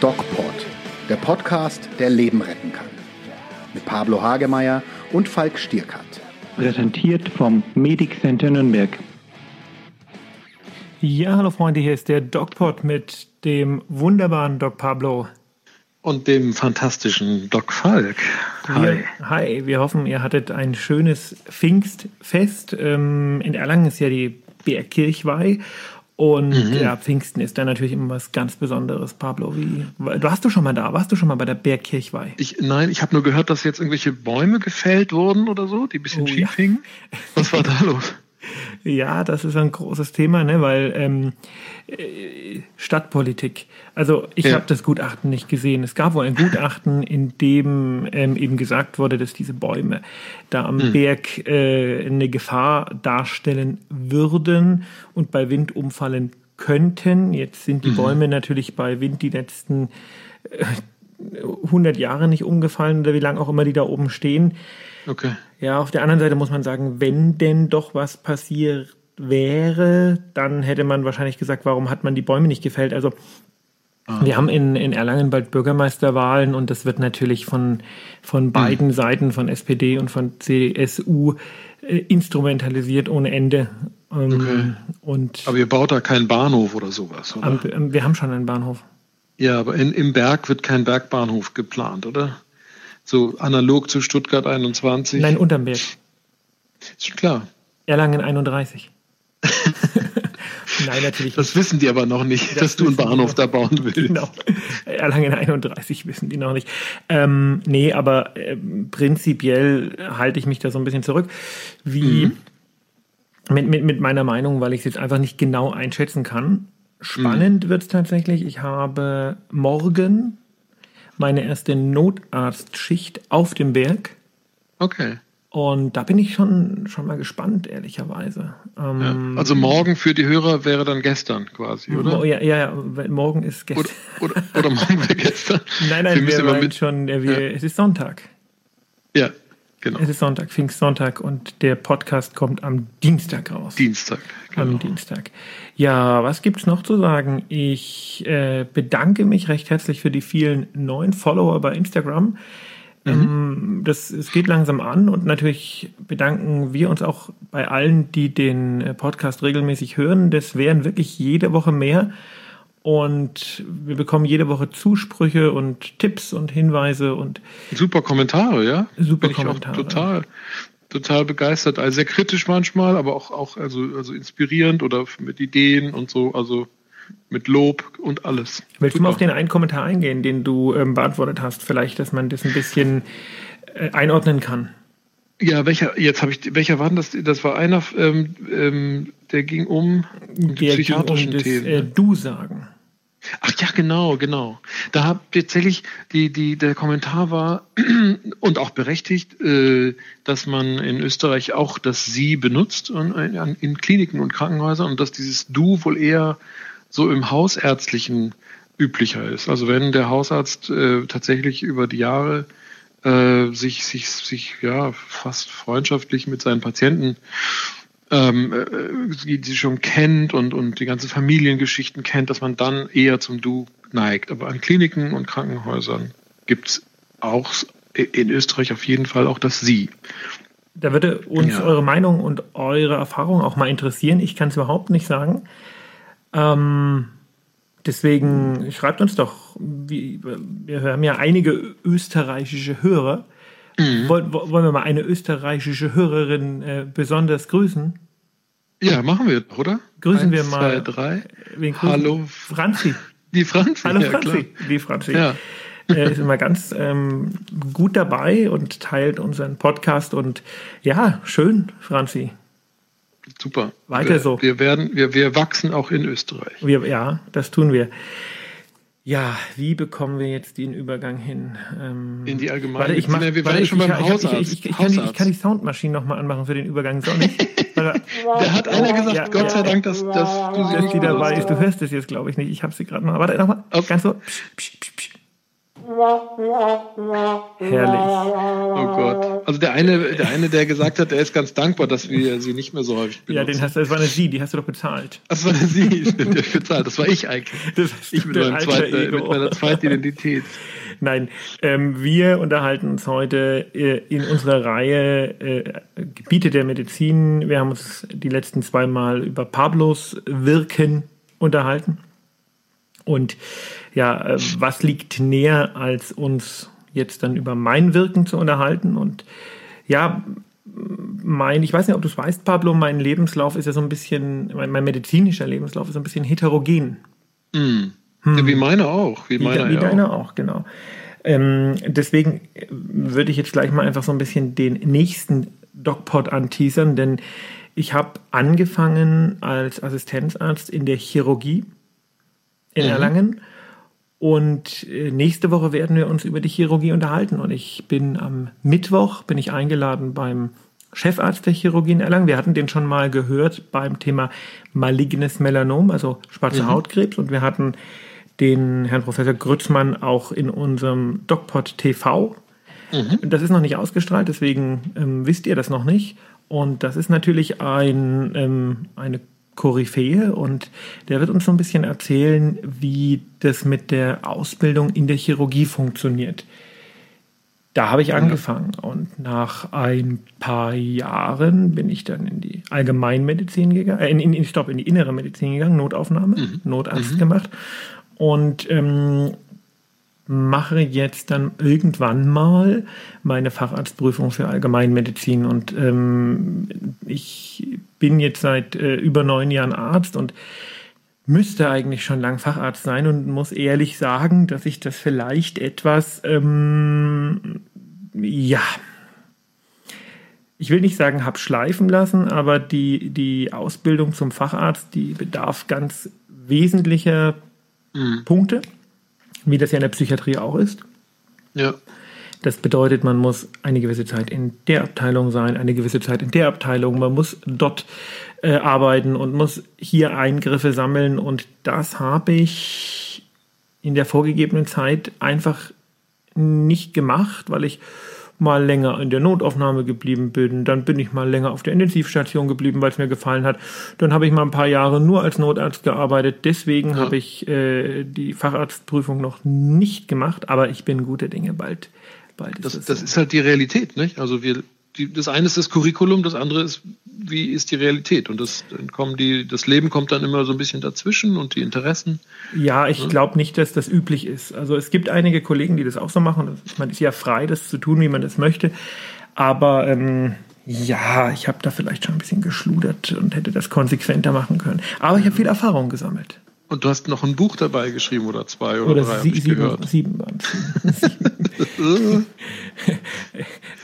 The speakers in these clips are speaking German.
DocPod, der Podcast, der Leben retten kann. Mit Pablo Hagemeier und Falk Stierkat. Präsentiert vom Medic Center Nürnberg. Ja, hallo Freunde, hier ist der DocPod mit dem wunderbaren Doc Pablo. Und dem fantastischen Doc Falk. Hi. Wir, hi, wir hoffen, ihr hattet ein schönes Pfingstfest. Ähm, in Erlangen ist ja die Bergkirchweih. Und mhm. ja, Pfingsten ist da natürlich immer was ganz Besonderes, Pablo. Wie, du warst du schon mal da? Warst du schon mal bei der Bergkirchweih? Ich, nein, ich habe nur gehört, dass jetzt irgendwelche Bäume gefällt wurden oder so, die ein bisschen oh, schief ja. hingen. Was war da los? Ja, das ist ein großes Thema, ne? weil ähm, äh, Stadtpolitik. Also ich ja. habe das Gutachten nicht gesehen. Es gab wohl ein Gutachten, in dem ähm, eben gesagt wurde, dass diese Bäume da am mhm. Berg äh, eine Gefahr darstellen würden und bei Wind umfallen könnten. Jetzt sind die mhm. Bäume natürlich bei Wind die letzten äh, 100 Jahre nicht umgefallen oder wie lange auch immer die da oben stehen. Okay. Ja, auf der anderen Seite muss man sagen, wenn denn doch was passiert wäre, dann hätte man wahrscheinlich gesagt, warum hat man die Bäume nicht gefällt? Also ah. wir haben in, in Erlangen bald Bürgermeisterwahlen und das wird natürlich von, von beiden hm. Seiten, von SPD und von CSU, äh, instrumentalisiert ohne Ende. Ähm, okay. und aber ihr baut da keinen Bahnhof oder sowas, oder? Am, wir haben schon einen Bahnhof. Ja, aber in, im Berg wird kein Bergbahnhof geplant, oder? So analog zu Stuttgart 21? Nein, unterm Berg. Ist schon klar. Erlangen 31. Nein, natürlich. Das nicht. wissen die aber noch nicht, das dass du einen Bahnhof da bauen willst. Genau. Erlangen 31 wissen die noch nicht. Ähm, nee, aber äh, prinzipiell halte ich mich da so ein bisschen zurück. Wie mhm. mit, mit, mit meiner Meinung, weil ich es jetzt einfach nicht genau einschätzen kann. Spannend mhm. wird es tatsächlich. Ich habe morgen meine erste Notarztschicht auf dem Berg. Okay. Und da bin ich schon, schon mal gespannt, ehrlicherweise. Ähm, ja, also morgen für die Hörer wäre dann gestern quasi, oder? Ja, ja, ja morgen ist gestern. Oder, oder, oder morgen wäre gestern. nein, nein, wir, wir schon, wir, ja. es ist Sonntag. Ja, genau. Es ist Sonntag, Pfingstsonntag und der Podcast kommt am Dienstag raus. Dienstag, genau. Am Dienstag. Ja, was gibt's noch zu sagen? Ich äh, bedanke mich recht herzlich für die vielen neuen Follower bei Instagram. Mhm. Ähm, das, es geht langsam an und natürlich bedanken wir uns auch bei allen, die den äh, Podcast regelmäßig hören. Das wären wirklich jede Woche mehr. Und wir bekommen jede Woche Zusprüche und Tipps und Hinweise und super Kommentare, ja. Super Kommentare. total total begeistert. Also sehr kritisch manchmal, aber auch, auch also, also inspirierend oder mit Ideen und so, also mit Lob und alles. Willst Super. du mal auf den einen Kommentar eingehen, den du ähm, beantwortet hast? Vielleicht, dass man das ein bisschen äh, einordnen kann. Ja, welcher, jetzt habe ich, welcher war denn das? Das war einer, ähm, ähm, der ging um die psychiatrischen ging um das, Themen. Äh, du sagen. Ach ja, genau, genau. Da habe tatsächlich die, die, der Kommentar war und auch berechtigt, äh, dass man in Österreich auch das Sie benutzt in, in Kliniken und Krankenhäusern und dass dieses Du wohl eher so im Hausärztlichen üblicher ist. Also wenn der Hausarzt äh, tatsächlich über die Jahre äh, sich, sich, sich ja fast freundschaftlich mit seinen Patienten ähm, äh, die, die schon kennt und, und die ganzen Familiengeschichten kennt, dass man dann eher zum Du neigt. Aber an Kliniken und Krankenhäusern gibt es auch in Österreich auf jeden Fall auch das Sie. Da würde uns ja. eure Meinung und eure Erfahrung auch mal interessieren. Ich kann es überhaupt nicht sagen. Ähm, deswegen schreibt uns doch, wie, wir haben ja einige österreichische Hörer. Mhm. Wollen, wollen wir mal eine österreichische Hörerin äh, besonders grüßen? Ja, machen wir, oder? Grüßen Eins, wir mal. Zwei, drei. Hallo. Franzi. Die Franzi. Hallo ja, Franzi. Klar. Die Franzi. Ja. äh, ist immer ganz ähm, gut dabei und teilt unseren Podcast und ja, schön, Franzi. Super. Weiter wir, so. Wir werden, wir, wir wachsen auch in Österreich. Wir, ja, das tun wir. Ja, wie bekommen wir jetzt den Übergang hin? Ähm, in die allgemeine. Warte, ich mach, wir warte, schon ich, beim ich, Hausarzt. Ich, ich, ich, kann die, ich kann die Soundmaschine nochmal anmachen für den Übergang. So da hat einer gesagt, ja, Gott sei Dank, dass, dass du sie dass nicht die dabei ist. Du hörst es jetzt, glaube ich, nicht. Ich habe sie gerade mal. Warte, nochmal. Ganz so. Psch, psch, psch, Herrlich. Oh Gott. Also der eine, der eine, der gesagt hat, der ist ganz dankbar, dass wir sie nicht mehr so häufig benutzen. Ja, den hast du, das war eine Sie, die hast du doch bezahlt. Das war eine Sie, stimmt, der bezahlt. Das war ich eigentlich. Das ich mit, meinem zweiten, mit meiner zweiten Identität. Nein, ähm, wir unterhalten uns heute äh, in unserer Reihe äh, Gebiete der Medizin. Wir haben uns die letzten zwei Mal über Pablos Wirken unterhalten. Und ja, äh, was liegt näher, als uns jetzt dann über mein Wirken zu unterhalten? Und ja, mein, ich weiß nicht, ob du es weißt, Pablo, mein Lebenslauf ist ja so ein bisschen, mein, mein medizinischer Lebenslauf ist so ein bisschen heterogen. Mm. Hm. Ja, wie meine auch. Wie, meine wie, wie deine auch, auch genau. Ähm, deswegen würde ich jetzt gleich mal einfach so ein bisschen den nächsten DocPod anteasern, denn ich habe angefangen als Assistenzarzt in der Chirurgie in mhm. Erlangen. Und äh, nächste Woche werden wir uns über die Chirurgie unterhalten. Und ich bin am Mittwoch, bin ich eingeladen beim Chefarzt der Chirurgie in Erlangen. Wir hatten den schon mal gehört beim Thema malignes Melanom, also schwarzer mhm. Hautkrebs. Und wir hatten den Herrn Professor Grützmann auch in unserem DocPod TV. Mhm. Das ist noch nicht ausgestrahlt, deswegen ähm, wisst ihr das noch nicht. Und das ist natürlich ein, ähm, eine Koryphäe und der wird uns so ein bisschen erzählen, wie das mit der Ausbildung in der Chirurgie funktioniert. Da habe ich angefangen und nach ein paar Jahren bin ich dann in die Allgemeinmedizin gegangen, äh, in, in, stopp, in die innere Medizin gegangen, Notaufnahme, mhm. Notarzt mhm. gemacht und ähm, mache jetzt dann irgendwann mal meine Facharztprüfung für Allgemeinmedizin und ähm, ich bin jetzt seit äh, über neun Jahren Arzt und müsste eigentlich schon lang Facharzt sein und muss ehrlich sagen, dass ich das vielleicht etwas, ähm, ja, ich will nicht sagen, habe schleifen lassen, aber die, die Ausbildung zum Facharzt, die bedarf ganz wesentlicher mhm. Punkte wie das ja in der Psychiatrie auch ist. Ja. Das bedeutet, man muss eine gewisse Zeit in der Abteilung sein, eine gewisse Zeit in der Abteilung, man muss dort äh, arbeiten und muss hier Eingriffe sammeln und das habe ich in der vorgegebenen Zeit einfach nicht gemacht, weil ich mal länger in der Notaufnahme geblieben bin, dann bin ich mal länger auf der Intensivstation geblieben, weil es mir gefallen hat. Dann habe ich mal ein paar Jahre nur als Notarzt gearbeitet. Deswegen ja. habe ich äh, die Facharztprüfung noch nicht gemacht, aber ich bin guter Dinge bald. Bald das, ist das ist halt die Realität, nicht? Also wir die, das eine ist das Curriculum, das andere ist, wie ist die Realität? Und das, dann kommen die, das Leben kommt dann immer so ein bisschen dazwischen und die Interessen. Ja, ich ja. glaube nicht, dass das üblich ist. Also es gibt einige Kollegen, die das auch so machen. Man ist ja frei, das zu tun, wie man das möchte. Aber ähm, ja, ich habe da vielleicht schon ein bisschen geschludert und hätte das konsequenter machen können. Aber ich habe viel Erfahrung gesammelt. Und du hast noch ein Buch dabei geschrieben oder zwei oder, oder drei, sie, sieben, gehört. Sieben waren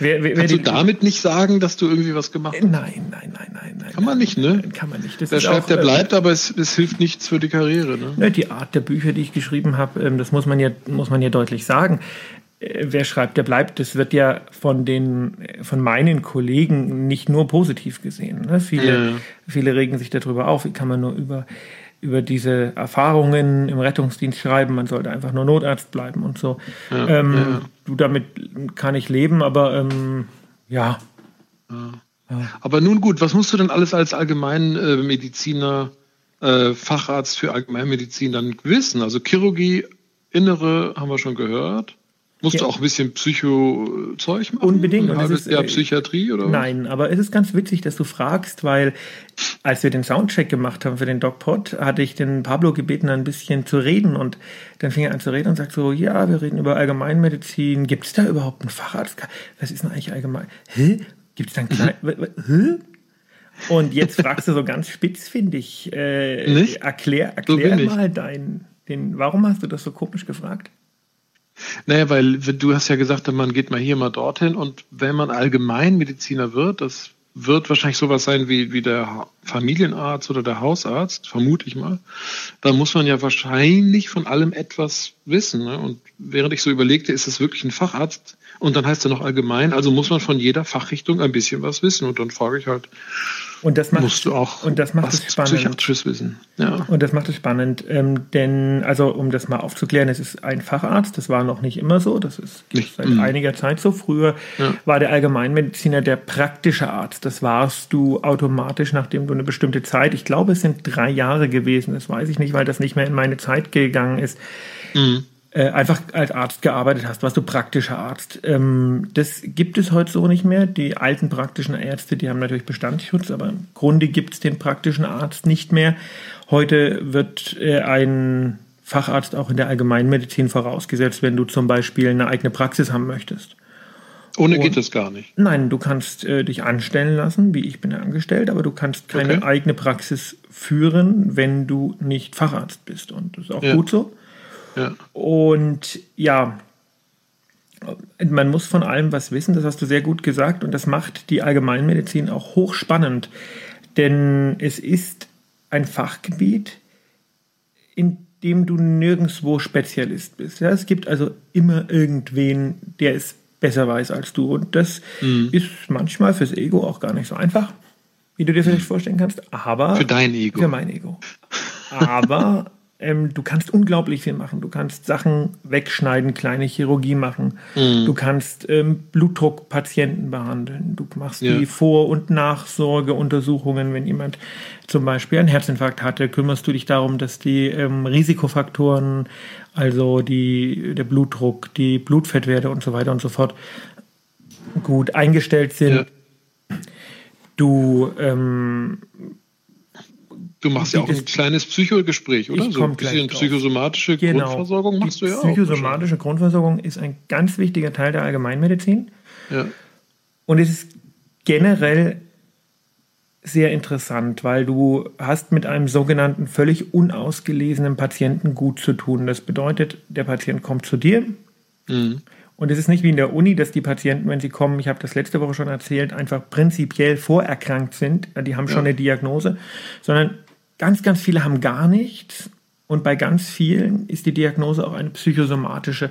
wer, wer, Kannst du damit nicht sagen, dass du irgendwie was gemacht hast? Nein, nein, nein, nein. nein kann man nicht, ne? Kann man nicht. Das der schreibt, auch, der äh, bleibt, aber es, es hilft nichts für die Karriere, ne? Die Art der Bücher, die ich geschrieben habe, ähm, das muss man ja, muss man ja deutlich sagen äh, wer schreibt, der bleibt. Das wird ja von den, von meinen Kollegen nicht nur positiv gesehen. Ne? Viele, ja. viele regen sich darüber auf. Wie kann man nur über über diese Erfahrungen im Rettungsdienst schreiben, man sollte einfach nur Notarzt bleiben und so. Ja, ähm, ja. Du, damit kann ich leben, aber ähm, ja. ja. Aber nun gut, was musst du denn alles als Allgemeinmediziner, äh, Facharzt für Allgemeinmedizin dann wissen? Also Chirurgie, Innere haben wir schon gehört. Musst ja. du auch ein bisschen Psycho-Zeug machen? Unbedingt. Und ist, ja Psychiatrie oder? Nein, aber es ist ganz witzig, dass du fragst, weil als wir den Soundcheck gemacht haben für den DocPod, hatte ich den Pablo gebeten, ein bisschen zu reden und dann fing er an zu reden und sagt so, ja, wir reden über Allgemeinmedizin. Gibt es da überhaupt einen Facharzt? Was ist denn eigentlich allgemein? Hä? Gibt es da einen kleinen... Hä? Und jetzt fragst du so ganz spitz, finde ich. Äh, Nicht? Erklär, erklär so mal dein, den, warum hast du das so komisch gefragt? Naja, weil du hast ja gesagt, man geht mal hier, mal dorthin und wenn man Allgemeinmediziner wird, das wird wahrscheinlich sowas sein wie, wie der Familienarzt oder der Hausarzt, vermute ich mal. Da muss man ja wahrscheinlich von allem etwas wissen. Ne? Und während ich so überlegte, ist es wirklich ein Facharzt und dann heißt er noch allgemein, also muss man von jeder Fachrichtung ein bisschen was wissen. Und dann frage ich halt, Und das macht, musst du auch und das macht es spannend. psychiatrisches wissen. Ja. Und das macht es spannend, ähm, denn, also um das mal aufzuklären, es ist ein Facharzt, das war noch nicht immer so, das ist Nicht- seit mm. einiger Zeit so. Früher Ja. war der Allgemeinmediziner der praktische Arzt. Das warst du automatisch, nachdem du eine bestimmte Zeit, ich glaube, es sind drei Jahre gewesen, das weiß ich nicht, weil das nicht mehr in meine Zeit gegangen ist, Mhm. Äh, einfach als Arzt gearbeitet hast, warst du praktischer Arzt. Ähm, das gibt es heute so nicht mehr. Die alten praktischen Ärzte, die haben natürlich Bestandsschutz, aber im Grunde gibt es den praktischen Arzt nicht mehr. Heute wird äh, ein Facharzt auch in der Allgemeinmedizin vorausgesetzt, wenn du zum Beispiel eine eigene Praxis haben möchtest. Ohne Und- geht das gar nicht. Nein, du kannst äh, dich anstellen lassen, wie ich bin ja angestellt, aber du kannst keine Okay. eigene Praxis führen, wenn du nicht Facharzt bist. Und das ist auch Ja. gut so. Ja. Und ja, man muss von allem was wissen, das hast du sehr gut gesagt und das macht die Allgemeinmedizin auch hochspannend, denn es ist ein Fachgebiet, in dem du nirgendwo Spezialist bist. Ja, es gibt also immer irgendwen, der es besser weiß als du und das ist manchmal fürs Ego auch gar nicht so einfach, wie du dir vielleicht vorstellen kannst, aber Für dein Ego. für mein Ego. Aber ähm, du kannst unglaublich viel machen. Du kannst Sachen wegschneiden, kleine Chirurgie machen. Mhm. Du kannst ähm, Blutdruckpatienten behandeln. Du machst Ja. die Vor- und Nachsorgeuntersuchungen. Wenn jemand zum Beispiel einen Herzinfarkt hatte, kümmerst du dich darum, dass die ähm, Risikofaktoren, also die, der Blutdruck, die Blutfettwerte und so weiter und so fort, gut eingestellt sind. Ja. Du ähm, Du machst ja auch ein kleines Psychogespräch, oder? Ich So ein bisschen psychosomatische Genau. Grundversorgung machst du ja auch. Psychosomatische Grundversorgung ist ein ganz wichtiger Teil der Allgemeinmedizin Ja. und es ist generell sehr interessant, weil du hast mit einem sogenannten völlig unausgelesenen Patienten gut zu tun. Das bedeutet, der Patient kommt zu dir Mhm. und es ist nicht wie in der Uni, dass die Patienten, wenn sie kommen, ich habe das letzte Woche schon erzählt, einfach prinzipiell vorerkrankt sind. Die haben schon Ja. eine Diagnose, sondern ganz, ganz viele haben gar nichts. Und bei ganz vielen ist die Diagnose auch eine psychosomatische.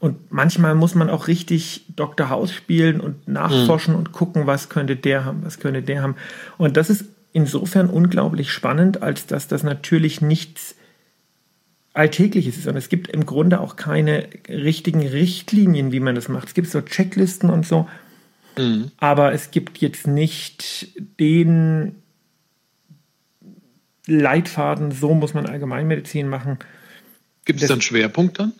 Und manchmal muss man auch richtig Dr. House spielen und nachforschen und gucken, was könnte der haben, was könnte der haben. Und das ist insofern unglaublich spannend, als dass das natürlich nichts Alltägliches ist. Und es gibt im Grunde auch keine richtigen Richtlinien, wie man das macht. Es gibt so Checklisten und so, Mhm. aber es gibt jetzt nicht den Leitfaden, so muss man Allgemeinmedizin machen. Gibt es Das- da einen Schwerpunkt dann?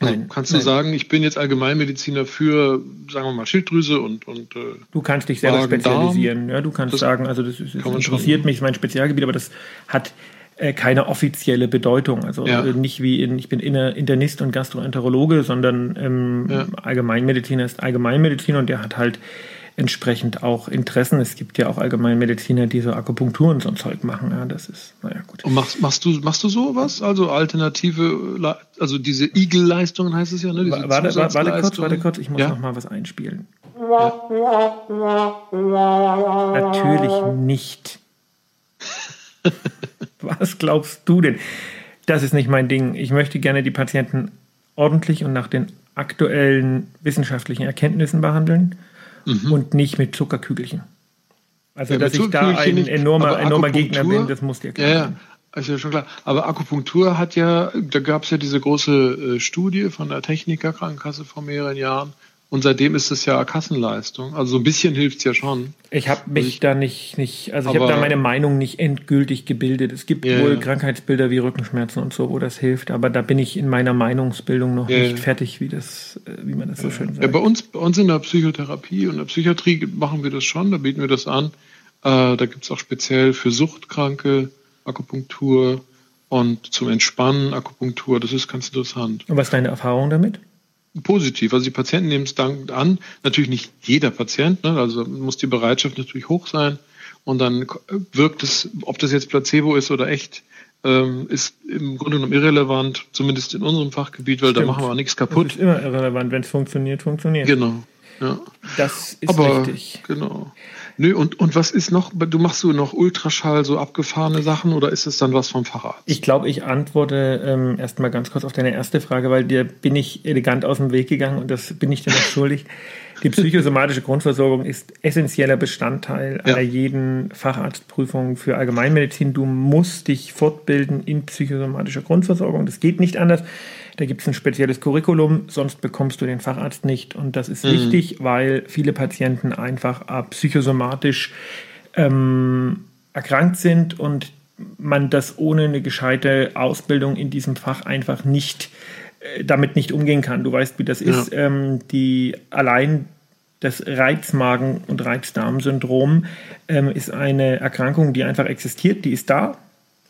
Also Nein, kannst du nein. sagen, ich bin jetzt Allgemeinmediziner für, sagen wir mal, Schilddrüse und, und äh, Du kannst dich selber Magen, spezialisieren. Ja, du kannst sagen, also das, ist, man schon. interessiert mich, ist mein Spezialgebiet, aber das hat äh, keine offizielle Bedeutung. Also Ja. nicht wie in, ich bin Inner- Internist und Gastroenterologe, sondern ähm, Ja. Allgemeinmediziner ist Allgemeinmediziner und der hat halt entsprechend auch Interessen. Es gibt ja auch Allgemeinmediziner, die so Akupunktur und so ein Zeug machen. Ja, das ist, naja, gut. Und machst, machst du machst du sowas? Also alternative, also diese Igel-Leistungen heißt es ja, ne? Diese Warte, warte, kurz, warte kurz, ich muss ja? noch mal was einspielen. Natürlich nicht. Was glaubst du denn? Das ist nicht mein Ding. Ich möchte gerne die Patienten ordentlich und nach den aktuellen wissenschaftlichen Erkenntnissen behandeln und nicht mit Zuckerkügelchen. Also, Mhm. Ja, dass ich da ein nicht, enormer, enormer Gegner bin, das muss dir klar Ja, ja, sein. ist ja schon klar. Aber Akupunktur hat ja, da gab es ja diese große äh, Studie von der Techniker Krankenkasse vor mehreren Jahren. Und seitdem ist es ja Kassenleistung. Also so ein bisschen hilft es ja schon. Ich habe mich Ich- da nicht, nicht also ich habe da meine Meinung nicht endgültig gebildet. Es gibt Ja, wohl ja. Krankheitsbilder wie Rückenschmerzen und so, wo das hilft, aber da bin ich in meiner Meinungsbildung noch Ja, nicht ja. fertig, wie das, äh, wie man das so schön Ja, sagt. bei uns, bei uns in der Psychotherapie und der Psychiatrie machen wir das schon, da bieten wir das an. Äh, da gibt's auch speziell für Suchtkranke Akupunktur und zum Entspannen Akupunktur. Das ist ganz interessant. Und was ist deine Erfahrung damit? Positiv. Also die Patienten nehmen es dann an. Natürlich nicht jeder Patient, ne? also muss die Bereitschaft natürlich hoch sein. Und dann wirkt es, ob das jetzt Placebo ist oder echt, ähm, ist im Grunde genommen irrelevant, zumindest in unserem Fachgebiet, weil Stimmt. da machen wir auch nichts Das kaputt. ist immer irrelevant, wenn es funktioniert, funktioniert. Genau. Ja. Das ist Aber richtig. genau. Nö, und, und was ist noch, du machst du noch Ultraschall, so abgefahrene Sachen oder ist es dann was vom Facharzt? Ich glaube, ich antworte ähm, erstmal ganz kurz auf deine erste Frage, weil dir bin ich elegant aus dem Weg gegangen und das bin ich dir noch schuldig. Die psychosomatische Grundversorgung ist essentieller Bestandteil ja. einer jeden Facharztprüfung für Allgemeinmedizin. Du musst dich fortbilden in psychosomatischer Grundversorgung. Das geht nicht anders. Da gibt es ein spezielles Curriculum, sonst bekommst du den Facharzt nicht. Und das ist mhm. wichtig, weil viele Patienten einfach psychosomatisch ähm, erkrankt sind und man das ohne eine gescheite Ausbildung in diesem Fach einfach nicht äh, damit nicht umgehen kann. Du weißt, wie das ja. ist. Ähm, die allein das Reizmagen- und Reizdarmsyndrom ähm, ist eine Erkrankung, die einfach existiert, die ist da.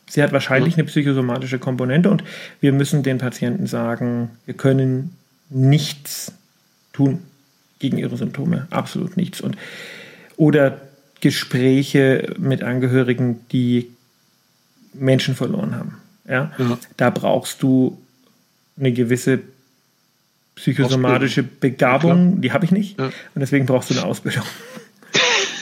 Sie hat wahrscheinlich eine psychosomatische Komponente und wir müssen den Patienten sagen, wir können nichts tun gegen ihre Symptome, absolut nichts. Und, oder Gespräche mit Angehörigen, die Menschen verloren haben. Ja? ja. Da brauchst du eine gewisse psychosomatische Begabung, ja, die habe ich nicht. Ja. Und deswegen brauchst du eine Ausbildung.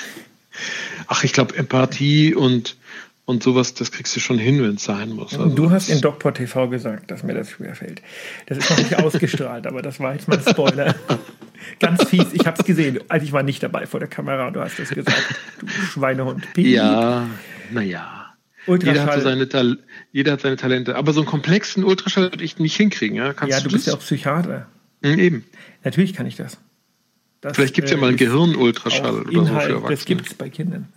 Ach, ich glaube, Empathie und und sowas, das kriegst du schon hin, wenn es sein muss. Also du hast in Doktor TV gesagt, dass mir das schwerfällt. Das ist noch nicht ausgestrahlt, aber das war jetzt mal ein Spoiler. Ganz fies, ich habe es gesehen. Also ich war nicht dabei vor der Kamera, du hast es gesagt, du Schweinehund. Piep. Ja, naja. Jeder hat, so seine jeder hat seine Talente. Aber so einen komplexen Ultraschall würde ich nicht hinkriegen. Ja, Kannst ja du, du bist ja auch Psychiater. Mhm, eben. Natürlich kann ich das. das Vielleicht gibt es äh, ja mal einen Gehirnultraschall oder Inhalt, so für Erwachsene. Das gibt es bei Kindern.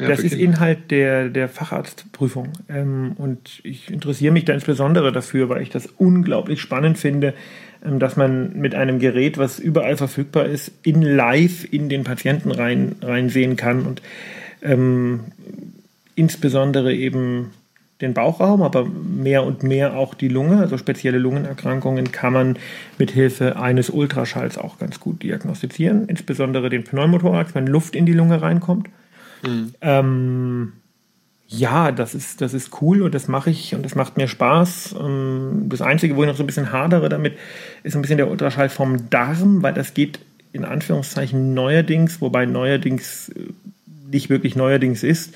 Ja, das ist Inhalt der, der Facharztprüfung. Ähm, und ich interessiere mich da insbesondere dafür, weil ich das unglaublich spannend finde, ähm, dass man mit einem Gerät, was überall verfügbar ist, in live in den Patienten rein, reinsehen kann und ähm, insbesondere eben den Bauchraum, aber mehr und mehr auch die Lunge, also spezielle Lungenerkrankungen kann man mit Hilfe eines Ultraschalls auch ganz gut diagnostizieren, insbesondere den Pneumothorax, wenn Luft in die Lunge reinkommt. Mhm. Ähm, ja, das ist, das ist cool und das mache ich und das macht mir Spaß. Ähm, das Einzige, wo ich noch so ein bisschen hadere damit, ist ein bisschen der Ultraschall vom Darm, weil das geht in Anführungszeichen neuerdings, wobei neuerdings äh, nicht wirklich neuerdings ist,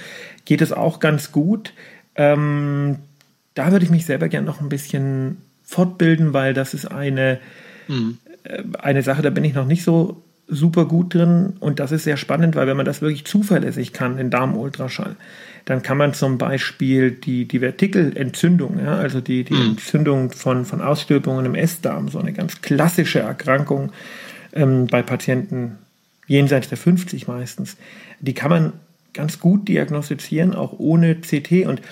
geht es auch ganz gut. Ähm, da würde ich mich selber gerne noch ein bisschen fortbilden, weil das ist eine, mhm. äh, eine Sache, da bin ich noch nicht so super gut drin und das ist sehr spannend, weil wenn man das wirklich zuverlässig kann, den Darmultraschall, dann kann man zum Beispiel die, die Vertikelentzündung, ja, also die, die mhm. Entzündung von, von Ausstülpungen im Essdarm, so eine ganz klassische Erkrankung ähm, bei Patienten jenseits der 50 meistens, die kann man ganz gut diagnostizieren, auch ohne CT. Und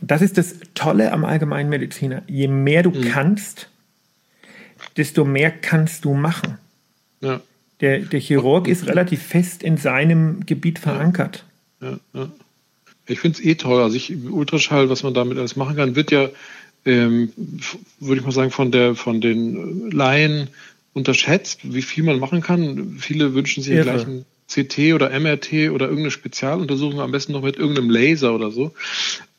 das ist das Tolle am Allgemeinmediziner. Je mehr du mhm. kannst, desto mehr kannst du machen. Ja. Der, der Chirurg ist relativ fest in seinem Gebiet verankert. Ja, ja. Ich finde es eh toll. Also ich, Ultraschall, was man damit alles machen kann, wird ja, ähm, würde ich mal sagen, von der von den Laien unterschätzt, wie viel man machen kann. Viele wünschen sich ja gleich ein CT oder MRT oder irgendeine Spezialuntersuchung, am besten noch mit irgendeinem Laser oder so.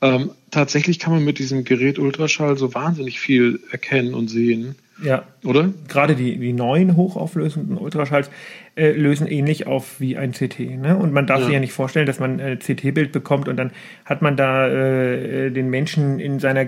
Ähm, tatsächlich kann man mit diesem Gerät Ultraschall so wahnsinnig viel erkennen und sehen. Ja. Oder? Gerade die, die neuen hochauflösenden Ultraschalls äh, lösen ähnlich auf wie ein CT. Ne? Und man darf ja. sich ja nicht vorstellen, dass man ein CT-Bild bekommt und dann hat man da äh, den Menschen in seiner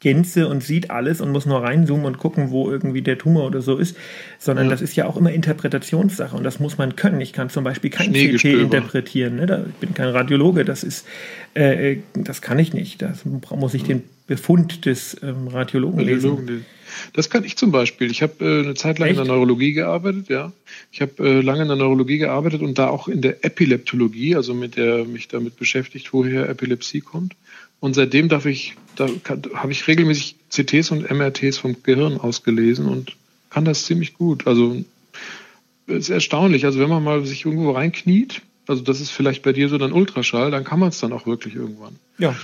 Gänze und sieht alles und muss nur reinzoomen und gucken, wo irgendwie der Tumor oder so ist, sondern ja. das ist ja auch immer Interpretationssache und das muss man können. Ich kann zum Beispiel kein CT interpretieren, ne? da, ich bin kein Radiologe, das ist, äh, äh das kann ich nicht. Da muss ich den Befund des ähm, Radiologen, Radiologen lesen. Das kann ich zum Beispiel. Ich habe äh, eine Zeit lang Echt? in der Neurologie gearbeitet, ja. Ich habe äh, lange in der Neurologie gearbeitet und da auch in der Epileptologie, also mit der mich damit beschäftigt, woher Epilepsie kommt. Und seitdem darf ich, da habe ich regelmäßig CTs und MRTs vom Gehirn ausgelesen und kann das ziemlich gut. Also ist erstaunlich. Also wenn man mal sich irgendwo reinkniet, also das ist vielleicht bei dir so dann Ultraschall, dann kann man es dann auch wirklich irgendwann. Ja.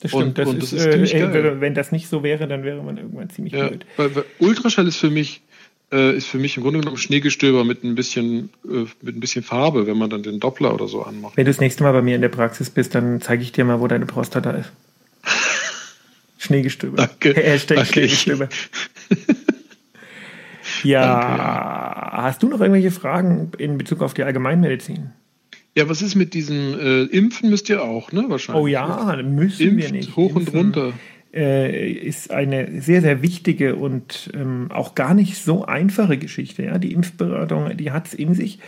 Das stimmt. Und, das und ist, das ist äh, wenn das nicht so wäre, dann wäre man irgendwann ziemlich ja, blöd. Weil, weil Ultraschall ist für mich äh, ist für mich im Grunde genommen Schneegestöber mit ein bisschen äh, mit ein bisschen Farbe, wenn man dann den Doppler oder so anmacht. Wenn du das nächste Mal bei mir in der Praxis bist, dann zeige ich dir mal, wo deine Prostata ist. Schneegestöber. Danke. Hashtag Danke. Schneegestöber. ja, Danke. hast du noch irgendwelche Fragen in Bezug auf die Allgemeinmedizin? Ja, was ist mit diesem äh, Impfen müsst ihr auch, ne? Wahrscheinlich. Oh ja, müssen Impft wir nicht. Hoch und runter. Äh, ist eine sehr, sehr wichtige und ähm, auch gar nicht so einfache Geschichte. Ja? Die Impfberatung, die hat es in sich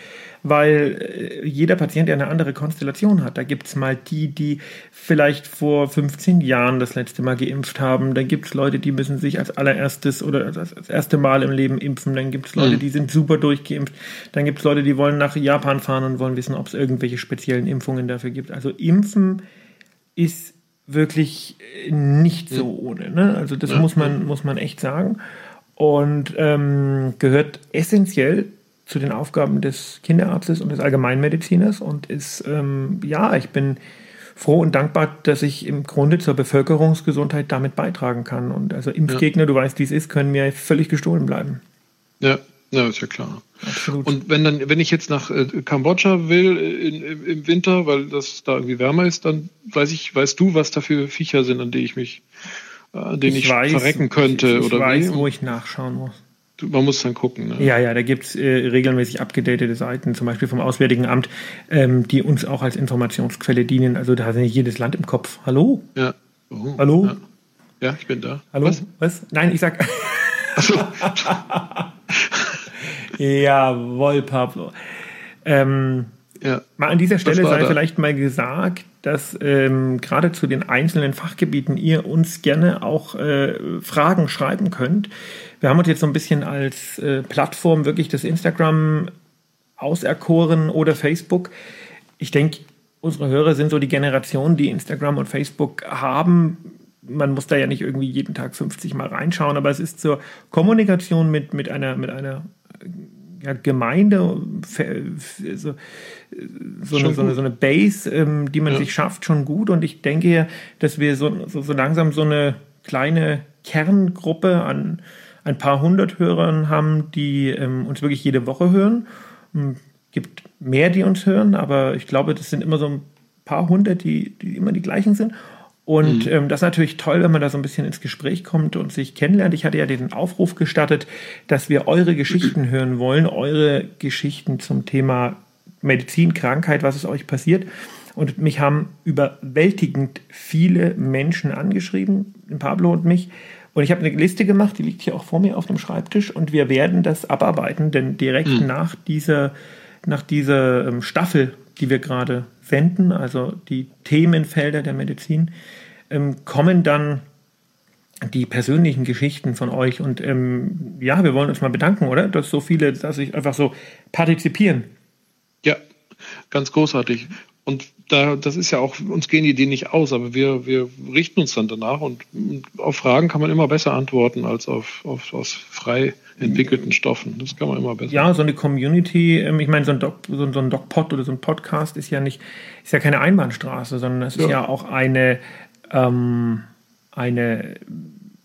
weil äh, jeder Patient ja eine andere Konstellation hat. Da gibt es mal die, die vielleicht vor 15 Jahren das letzte Mal geimpft haben. Dann gibt es Leute, die müssen sich als allererstes oder das erste Mal im Leben impfen. Dann gibt es Leute, mhm. die sind super durchgeimpft. Dann gibt es Leute, die wollen nach Japan fahren und wollen wissen, ob es irgendwelche speziellen Impfungen dafür gibt. Also Impfen ist wirklich nicht so mhm. ohne. Ne? Also das ja. muss, man, muss man echt sagen. Und ähm, gehört essentiell zu den Aufgaben des Kinderarztes und des Allgemeinmediziners und ist, ähm, ja, ich bin froh und dankbar, dass ich im Grunde zur Bevölkerungsgesundheit damit beitragen kann. Und also Impfgegner, ja. du weißt, wie es ist, können mir völlig gestohlen bleiben. Ja, ja, ist ja klar. Absolut. Und wenn dann, wenn ich jetzt nach äh, Kambodscha will äh, in, im Winter, weil das da irgendwie wärmer ist, dann weiß ich, weißt du, was da für Viecher sind, an die ich mich, äh, an denen ich, ich weiß, verrecken könnte ich, ich oder weiß, wie? wo ich nachschauen muss man muss dann gucken. Ne? Ja, ja, da gibt es äh, regelmäßig abgedatete Seiten, zum Beispiel vom Auswärtigen Amt, ähm, die uns auch als Informationsquelle dienen. Also da hat nicht jedes Land im Kopf. Hallo? Ja. Oh, Hallo? Ja. ja. ich bin da. Hallo? Was? Was? Nein, ich sag. Achso. Jawohl, Pablo. Ähm, ja. Mal an dieser Stelle sei da? vielleicht mal gesagt, dass ähm, gerade zu den einzelnen Fachgebieten ihr uns gerne auch äh, Fragen schreiben könnt. Wir haben uns jetzt so ein bisschen als äh, Plattform wirklich das Instagram auserkoren oder Facebook. Ich denke, unsere Hörer sind so die Generation, die Instagram und Facebook haben. Man muss da ja nicht irgendwie jeden Tag 50 Mal reinschauen, aber es ist zur Kommunikation mit, mit einer, mit einer ja, Gemeinde, so, so, eine, so, eine, so eine Base, ähm, die man ja. sich schafft, schon gut. Und ich denke ja, dass wir so, so, so langsam so eine kleine Kerngruppe an ein paar hundert Hörern haben, die ähm, uns wirklich jede Woche hören. Es hm, gibt mehr, die uns hören, aber ich glaube, das sind immer so ein paar hundert, die, die immer die gleichen sind. Und mhm. ähm, das ist natürlich toll, wenn man da so ein bisschen ins Gespräch kommt und sich kennenlernt. Ich hatte ja den Aufruf gestartet, dass wir eure Geschichten hören wollen, eure Geschichten zum Thema Medizin, Krankheit, was ist euch passiert. Und mich haben überwältigend viele Menschen angeschrieben, Pablo und mich, und ich habe eine Liste gemacht, die liegt hier auch vor mir auf dem Schreibtisch und wir werden das abarbeiten, denn direkt mhm. nach dieser, nach dieser ähm, Staffel, die wir gerade senden, also die Themenfelder der Medizin, ähm, kommen dann die persönlichen Geschichten von euch. Und ähm, ja, wir wollen uns mal bedanken, oder? Dass so viele, dass ich einfach so partizipieren. Ja, ganz großartig. Und da, das ist ja auch, uns gehen die Ideen nicht aus, aber wir, wir richten uns dann danach und, auf Fragen kann man immer besser antworten als auf, auf aus frei entwickelten Stoffen. Das kann man immer besser. Ja, so eine Community, ähm, ich meine, so ein, Doc, so, ein, so ein DocPod oder so ein Podcast ist ja nicht, ist ja keine Einbahnstraße, sondern es ist ja, ja auch eine, ähm, eine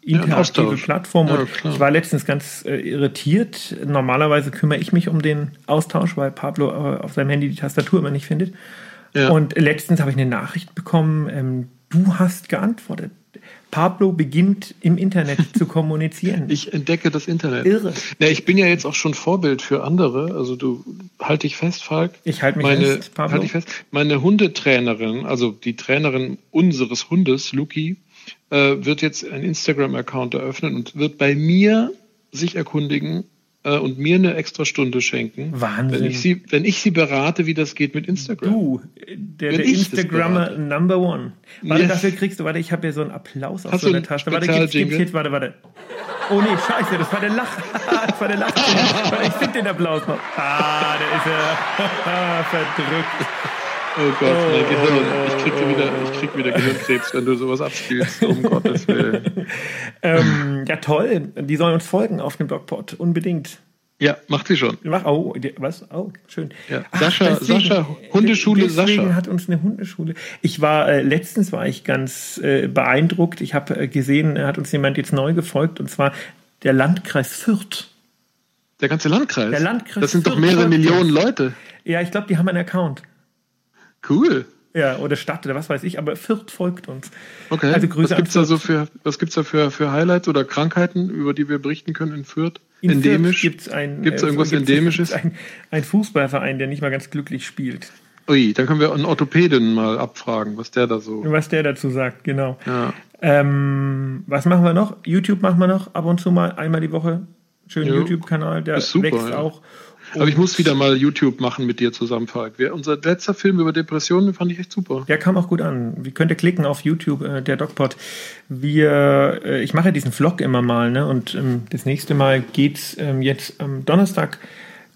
interaktive ja, Plattform. Ja, ich war letztens ganz äh, irritiert. Normalerweise kümmere ich mich um den Austausch, weil Pablo äh, auf seinem Handy die Tastatur immer nicht findet. Ja. Und letztens habe ich eine Nachricht bekommen, ähm, du hast geantwortet. Pablo beginnt im Internet zu kommunizieren. Ich entdecke das Internet. Irre. Ja, ich bin ja jetzt auch schon Vorbild für andere. Also du halte dich fest, Falk. Ich halte mich meine, fest, Pablo. Halt dich fest. Meine Hundetrainerin, also die Trainerin unseres Hundes, Luki, äh, wird jetzt einen Instagram-Account eröffnen und wird bei mir sich erkundigen, äh, und mir eine extra Stunde schenken. Wahnsinn. Wenn ich, sie, wenn ich sie berate, wie das geht mit Instagram. Du, der, der Instagrammer Number One. Warte, yes. dafür kriegst du, warte, ich habe hier so einen Applaus auf Hast so einer Tasche. Warte, gibt's, gibt's jetzt, warte, warte. Oh nee, scheiße, das war der Lach. das war der Lach. ich finde den Applaus noch. Ah, der ist ja verdrückt. Oh Gott, oh, mein Gehirn. Oh, ich, krieg oh, wieder, ich krieg wieder Gehirnkrebs, wenn du sowas abspielst. Um Gottes Willen. Ähm, ja, toll. Die sollen uns folgen auf dem Blogpod. Unbedingt. Ja, macht sie schon. Mach, oh, was? Oh, schön. Ja. Ach, Sascha, deswegen, Sascha, Hundeschule deswegen Sascha. hat uns eine Hundeschule. Ich war, äh, letztens war ich ganz äh, beeindruckt. Ich habe äh, gesehen, hat uns jemand jetzt neu gefolgt und zwar der Landkreis Fürth. Der ganze Landkreis? Der Landkreis Das sind Fürth, doch mehrere Millionen Leute. Ja, ich glaube, die haben einen Account. Cool. Ja, oder Stadt oder was weiß ich, aber Fürth folgt uns. Okay. Also Grüße was gibt's da so für, was gibt's da für, für Highlights oder Krankheiten, über die wir berichten können in Fürth? In Endemisch? Gibt es ein, gibt's äh, irgendwas gibt's, Endemisches? Gibt's ein, ein Fußballverein, der nicht mal ganz glücklich spielt. Ui, dann können wir einen Orthopäden mal abfragen, was der da so. Was der dazu sagt, genau. Ja. Ähm, was machen wir noch? YouTube machen wir noch ab und zu mal einmal die Woche. Schönen. YouTube-Kanal, der super, wächst ja. auch. Aber ich muss wieder mal YouTube machen mit dir zusammen, Falk. Wir, unser letzter Film über Depressionen fand ich echt super. Der kam auch gut an. Wie könnt ihr klicken auf YouTube, äh, der DocPod. Wir, äh, ich mache ja diesen Vlog immer mal, ne? Und ähm, das nächste Mal geht's ähm, jetzt am Donnerstag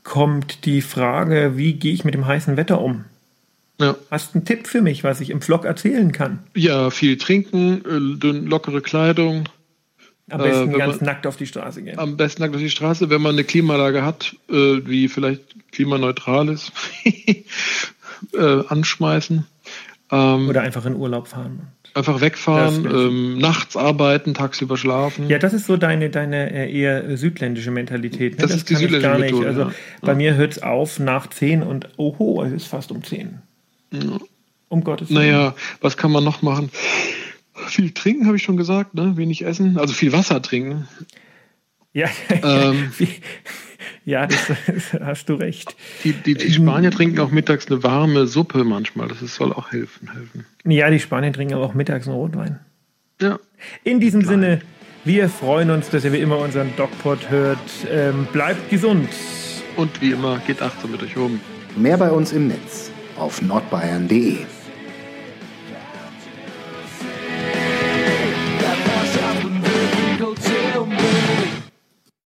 kommt die Frage, wie gehe ich mit dem heißen Wetter um? Ja, Hast du einen Tipp für mich, was ich im Vlog erzählen kann? ja viel trinken, äh, dünn, lockere Kleidung, Am Äh, besten wenn ganz man- nackt auf die Straße gehen. am besten nackt auf die Straße, wenn man eine Klimaanlage hat, äh, wie vielleicht klimaneutral ist, äh, anschmeißen. Ähm, Oder einfach in Urlaub fahren. einfach wegfahren, Das ähm, nachts arbeiten, tagsüber schlafen. Ja, das ist so deine, deine äh, eher südländische Mentalität. Ne? Das ist die kann ich südländische gar nicht. Methode, Also ja. bei mir hört es auf nach 10 und oho, es ist fast um 10. Um Gottes Willen. Naja, was kann man noch machen? Viel trinken, habe ich schon gesagt, ne? Wenig essen, also viel Wasser trinken. Ja, Ähm. Ja das, das hast du recht. Die, die, die Spanier trinken auch mittags eine warme Suppe manchmal. Das ist, soll auch helfen, helfen. Ja, die Spanier trinken aber auch mittags einen Rotwein. Ja. In diesem Sinne, wir freuen uns, dass ihr wie immer unseren DocPod hört. Ähm, bleibt gesund. Und wie immer, geht achtsam mit euch um. Mehr bei uns im Netz auf nordbayern.de.